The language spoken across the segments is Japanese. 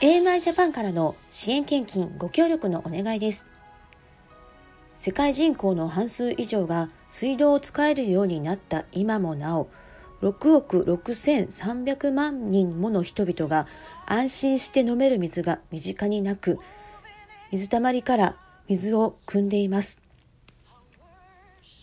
AMI ジャパンからの支援献金ご協力のお願いです。世界人口の半数以上が水道を使えるようになった今もなお、6億6300万人もの人々が安心して飲める水が身近になく、水たまりから水を汲んでいます。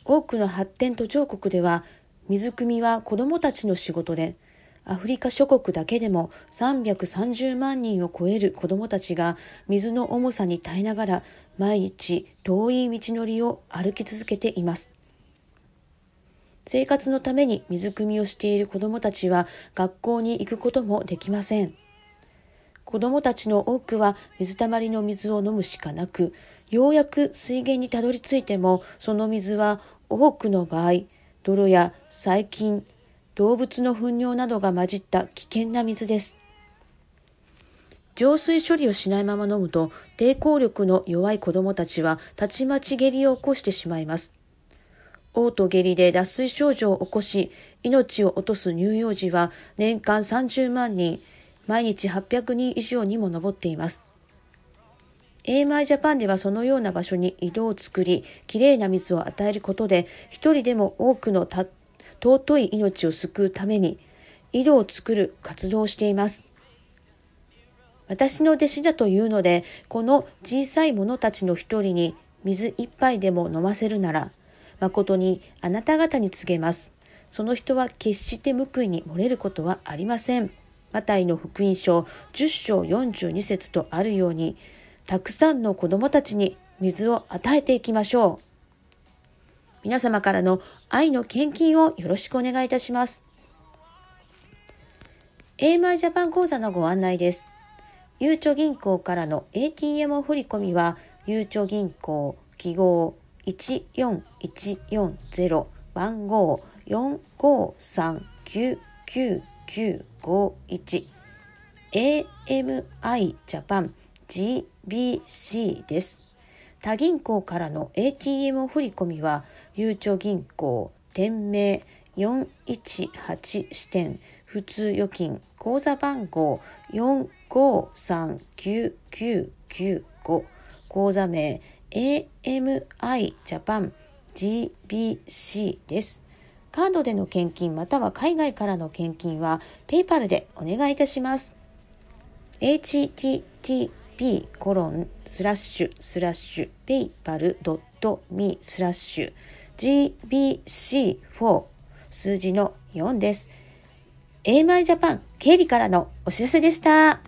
多くの発展途上国では水汲みは子供たちの仕事で、アフリカ諸国だけでも330万人を超える子供たちが水の重さに耐えながら毎日遠い道のりを歩き続けています。生活のために水汲みをしている子供たちは学校に行くこともできません。子供たちの多くは水たまりの水を飲むしかなく、ようやく水源にたどり着いても、その水は多くの場合、泥や細菌、動物の糞尿などが混じった危険な水です。浄水処理をしないまま飲むと抵抗力の弱い子供たちはたちまち下痢を起こしてしまいます。嘔吐下痢で脱水症状を起こし命を落とす乳幼児は年間30万人、毎日800人以上にも上っています。AMI ジャパンではそのような場所に井戸を作り、きれいな水を与えることで、一人でも多くの尊い命を救うために、井戸を作る活動をしています。私の弟子だというので、この小さい者たちの一人に水一杯でも飲ませるなら、誠にあなた方に告げます。その人は決して報いに漏れることはありません。マタイの福音書10章42節とあるように、たくさんの子供たちに水を与えていきましょう。皆様からの愛の献金をよろしくお願いいたします。AMI ジャパン講座のご案内です。ゆうちょ銀行からの ATM 振込は、ゆうちょ銀行記号14140番号4539951 AMI ジャパン GBC です。他銀行からの ATM 振込は、ゆうちょ銀行店名418支店普通預金口座番号4539995口座名 AMI ジャパン GBC です。カードでの献金または海外からの献金は PayPal でお願いいたします。 http コロンスラッシュスラッシュ PayPal ドット me スラッシュ GBC4 数字の4です。AMI ジャパン経理からのお知らせでした。